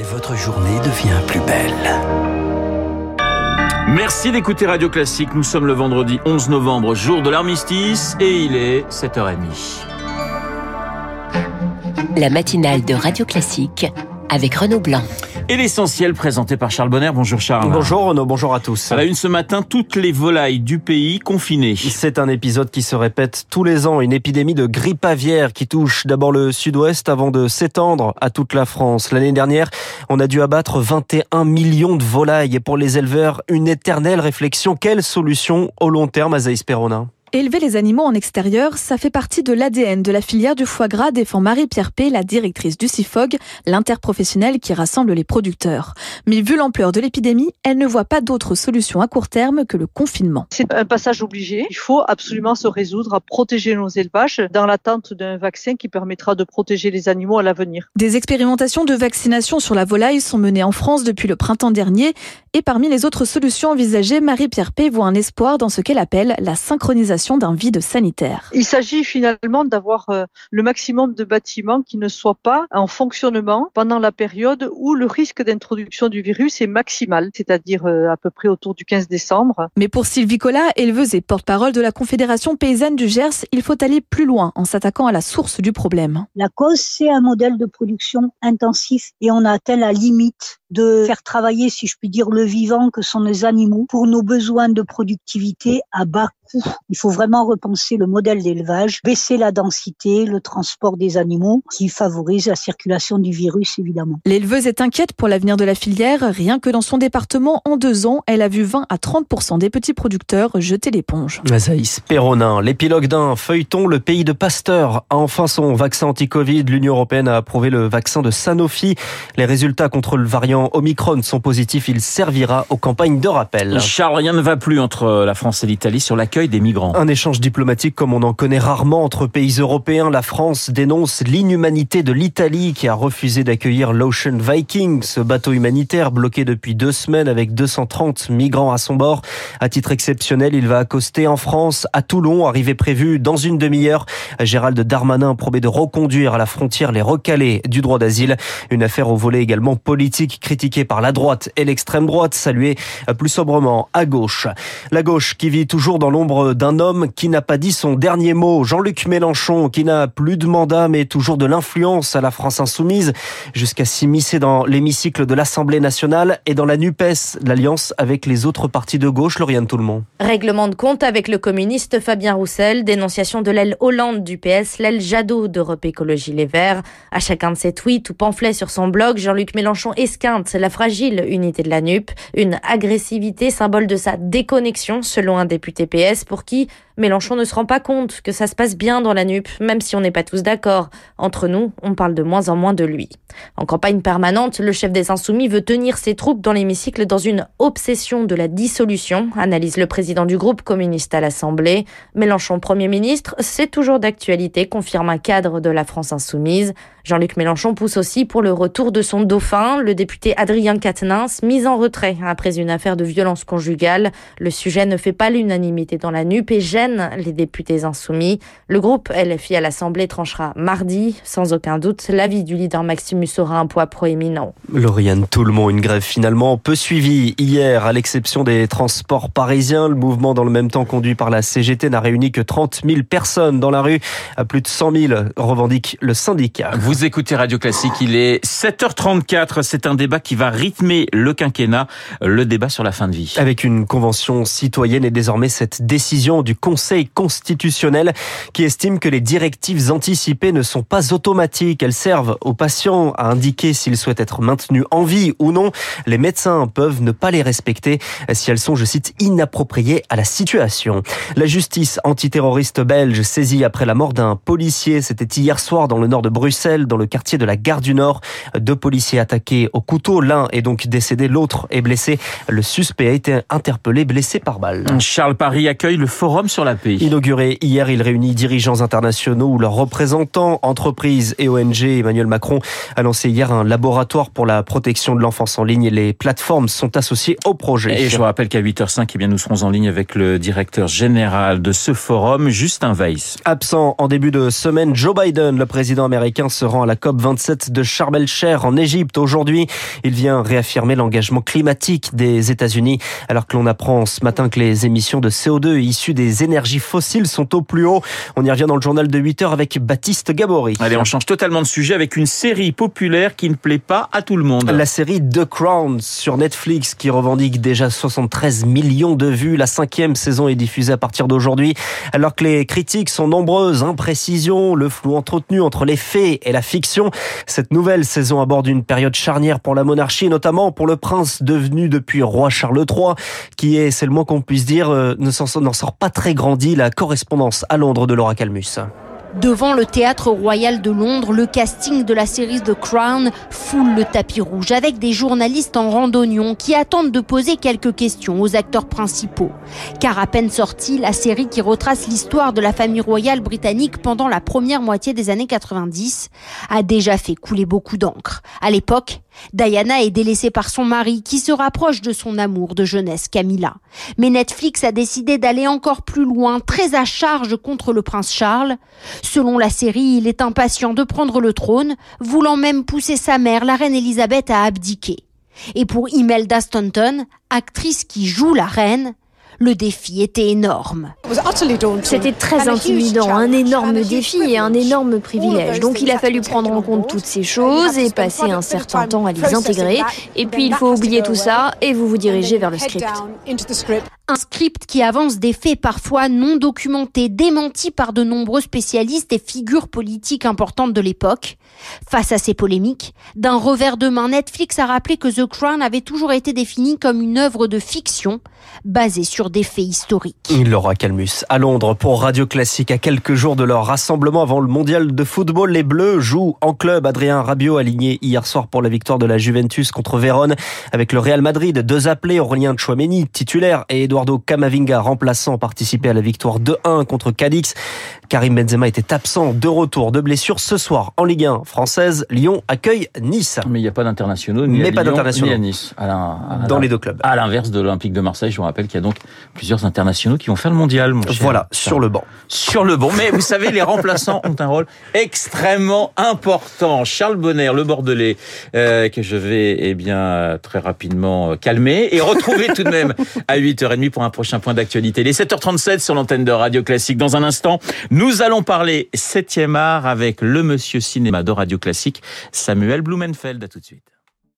Et votre journée devient plus belle. Merci d'écouter Radio Classique. Nous sommes le vendredi 11 novembre, jour de l'armistice, et il est 7h30. La matinale de Radio Classique avec Renaud Blanc. Et l'essentiel présenté par Charles Bonner. Bonjour Charles. Bonjour Renaud, bonjour à tous. À la une ce matin, toutes les volailles du pays confinées. C'est un épisode qui se répète tous les ans, une épidémie de grippe aviaire qui touche d'abord le sud-ouest avant de s'étendre à toute la France. L'année dernière, on a dû abattre 21 millions de volailles et pour les éleveurs, une éternelle réflexion. Quelle solution au long terme, Azaïs Perronin? Élever les animaux en extérieur, ça fait partie de l'ADN de la filière du foie gras, défend Marie-Pierre P., la directrice du CIFOG, l'interprofessionnel qui rassemble les producteurs. Mais vu l'ampleur de l'épidémie, elle ne voit pas d'autre solution à court terme que le confinement. C'est un passage obligé. Il faut absolument se résoudre à protéger nos élevages dans l'attente d'un vaccin qui permettra de protéger les animaux à l'avenir. Des expérimentations de vaccination sur la volaille sont menées en France depuis le printemps dernier. Et parmi les autres solutions envisagées, Marie-Pierre P. voit un espoir dans ce qu'elle appelle la synchronisation d'un vide sanitaire. Il s'agit finalement d'avoir euh, le maximum de bâtiments qui ne soient pas en fonctionnement pendant la période où le risque d'introduction du virus est maximal, c'est-à-dire euh, à peu près autour du 15 décembre. Mais pour Sylvie Collat, éleveuse et porte-parole de la Confédération paysanne du Gers, il faut aller plus loin en s'attaquant à la source du problème. La cause, c'est un modèle de production intensif et on a atteint la limite de faire travailler, si je puis dire, le vivant que sont les animaux pour nos besoins de productivité à bas coût. Il faut vraiment repenser le modèle d'élevage, baisser la densité, le transport des animaux qui favorise la circulation du virus évidemment. L'éleveuse est inquiète pour l'avenir de la filière. Rien que dans son département, en deux ans, elle a vu 20 à 30% des petits producteurs jeter l'éponge. Azaïs Perronin, l'épilogue d'un feuilleton, le pays de Pasteur a enfin son vaccin anti-Covid. L'Union européenne a approuvé le vaccin de Sanofi. Les résultats contre le variant Omicron sont positifs. Il servira aux campagnes de rappel. Charles, rien ne va plus entre la France et l'Italie sur l'accueil Un échange diplomatique comme on en connaît rarement entre pays européens. La France dénonce l'inhumanité de l'Italie qui a refusé d'accueillir l'Ocean Viking, ce bateau humanitaire bloqué depuis deux semaines avec 230 migrants à son bord. À titre exceptionnel, il va accoster en France, à Toulon, arrivée prévue dans une demi-heure. Gérald Darmanin promet de reconduire à la frontière les recalés du droit d'asile. Une affaire au volet également politique critiquée par la droite et l'extrême droite, saluée plus sobrement à gauche. La gauche qui vit toujours dans l'ombre d'un homme qui n'a pas dit son dernier mot. Jean-Luc Mélenchon, qui n'a plus de mandat, mais toujours de l'influence à la France insoumise, jusqu'à s'immiscer dans l'hémicycle de l'Assemblée nationale et dans la NUPES, l'alliance avec les autres partis de gauche, Lauriane Tout-le-Monde. Règlement de compte avec le communiste Fabien Roussel, dénonciation de l'aile Hollande du PS, l'aile Jadot d'Europe Écologie Les Verts. À chacun de ses tweets ou pamphlets sur son blog, Jean-Luc Mélenchon esquinte la fragile unité de la NUP, une agressivité symbole de sa déconnexion selon un député PS pour qui Mélenchon ne se rend pas compte que ça se passe bien dans la NUP, même si on n'est pas tous d'accord. Entre nous, on parle de moins en moins de lui. En campagne permanente, le chef des Insoumis veut tenir ses troupes dans l'hémicycle dans une obsession de la dissolution, analyse le président du groupe communiste à l'Assemblée. Mélenchon Premier ministre, c'est toujours d'actualité, confirme un cadre de la France Insoumise. Jean-Luc Mélenchon pousse aussi pour le retour de son dauphin, le député Adrien Quatennens, mis en retrait après une affaire de violence conjugale. Le sujet ne fait pas l'unanimité dans la NUP et gêne les députés insoumis. Le groupe LFI à l'Assemblée tranchera mardi. Sans aucun doute, l'avis du leader Maximus aura un poids proéminent. Lauriane monde une grève finalement peu suivie hier, à l'exception des transports parisiens. Le mouvement, dans le même temps conduit par la CGT, n'a réuni que 30 000 personnes dans la rue. À plus de 100 000 revendique le syndicat. Vous écoutez Radio Classique, il est 7h34. C'est un débat qui va rythmer le quinquennat, le débat sur la fin de vie. Avec une convention citoyenne et désormais cette décision du Conseil Conseil constitutionnel qui estime que les directives anticipées ne sont pas automatiques. Elles servent aux patients à indiquer s'ils souhaitent être maintenus en vie ou non. Les médecins peuvent ne pas les respecter si elles sont, je cite, inappropriées à la situation. La justice antiterroriste belge saisie après la mort d'un policier, c'était hier soir dans le nord de Bruxelles, dans le quartier de la Gare du Nord. Deux policiers attaqués au couteau. L'un est donc décédé, l'autre est blessé. Le suspect a été interpellé, blessé par balle. Charles Paris accueille le forum sur sur la paix. Inauguré hier, il réunit dirigeants internationaux ou leurs représentants, entreprises et ONG. Emmanuel Macron a lancé hier un laboratoire pour la protection de l'enfance en ligne et les plateformes sont associées au projet. Et je vous rappelle qu'à 8h05, eh bien, nous serons en ligne avec le directeur général de ce forum, Justin Weiss. Absent en début de semaine, Joe Biden, le président américain, se rend à la COP 27 de Sharm el-Sheikh en Égypte. Aujourd'hui, il vient réaffirmer l'engagement climatique des États-Unis alors que l'on apprend ce matin que les émissions de CO2 issues des énergies fossiles sont au plus haut. On y revient dans le journal de 8 heures avec Baptiste Gabory. Allez, on change totalement de sujet avec une série populaire qui ne plaît pas à tout le monde. La série The Crown sur Netflix qui revendique déjà 73 millions de vues. La cinquième saison est diffusée à partir d'aujourd'hui. Alors que les critiques sont nombreuses, imprécisions, le flou entretenu entre les faits et la fiction. Cette nouvelle saison aborde une période charnière pour la monarchie, notamment pour le prince devenu depuis roi Charles III, qui est, c'est le moins qu'on puisse dire, euh, ne s'en sort pas très grandi. La correspondance à Londres de Laura Calmus. Devant le théâtre royal de Londres, le casting de la série The Crown foule le tapis rouge avec des journalistes en randonnion qui attendent de poser quelques questions aux acteurs principaux. Car à peine sortie, la série qui retrace l'histoire de la famille royale britannique pendant la première moitié des années 90 a déjà fait couler beaucoup d'encre. À l'époque, Diana est délaissée par son mari qui se rapproche de son amour de jeunesse Camilla. Mais Netflix a décidé d'aller encore plus loin, très à charge contre le prince Charles. Selon la série, il est impatient de prendre le trône, voulant même pousser sa mère, la reine Elisabeth, à abdiquer. Et pour Imelda Staunton, actrice qui joue la reine, le défi était énorme. C'était très intimidant, un énorme défi et un énorme privilège. Donc il a fallu prendre en compte toutes ces choses et passer un certain temps à les intégrer. Et puis il faut oublier tout ça et vous vous dirigez vers le script. Un script qui avance des faits parfois non documentés, démentis par de nombreux spécialistes et figures politiques importantes de l'époque. Face à ces polémiques, d'un revers de main, Netflix a rappelé que The Crown avait toujours été défini comme une œuvre de fiction basée sur des faits historiques. Laura Calmus à Londres pour Radio Classique à quelques jours de leur rassemblement avant le mondial de football. Les Bleus jouent en club. Adrien Rabiot aligné hier soir pour la victoire de la Juventus contre Vérone avec le Real Madrid. Deux appelés, Aurélien Chouameni, titulaire, et Eduardo Camavinga, remplaçant, participé à la victoire 2-1 contre Cadix. Karim Benzema était absent de retour de blessure ce soir en Ligue 1 française. Lyon accueille Nice. Mais il n'y a pas d'internationaux ni, Mais pas Lyon, d'internationaux. ni à Nice. À la- à Dans la- les deux clubs. À l'inverse de l'Olympique de Marseille, je vous rappelle qu'il y a donc plusieurs internationaux qui vont faire le mondial. Mon cher. Voilà, sur le banc. Sur le bon. Mais vous savez, les remplaçants ont un rôle extrêmement important. Charles Bonner, le Bordelais, euh, que je vais eh bien très rapidement euh, calmer et retrouver tout de même à 8h30 pour un prochain point d'actualité. Les 7h37 sur l'antenne de Radio Classique. Dans un instant, nous allons parler 7e art avec le monsieur cinéma de Radio Classique, Samuel Blumenfeld. À tout de suite.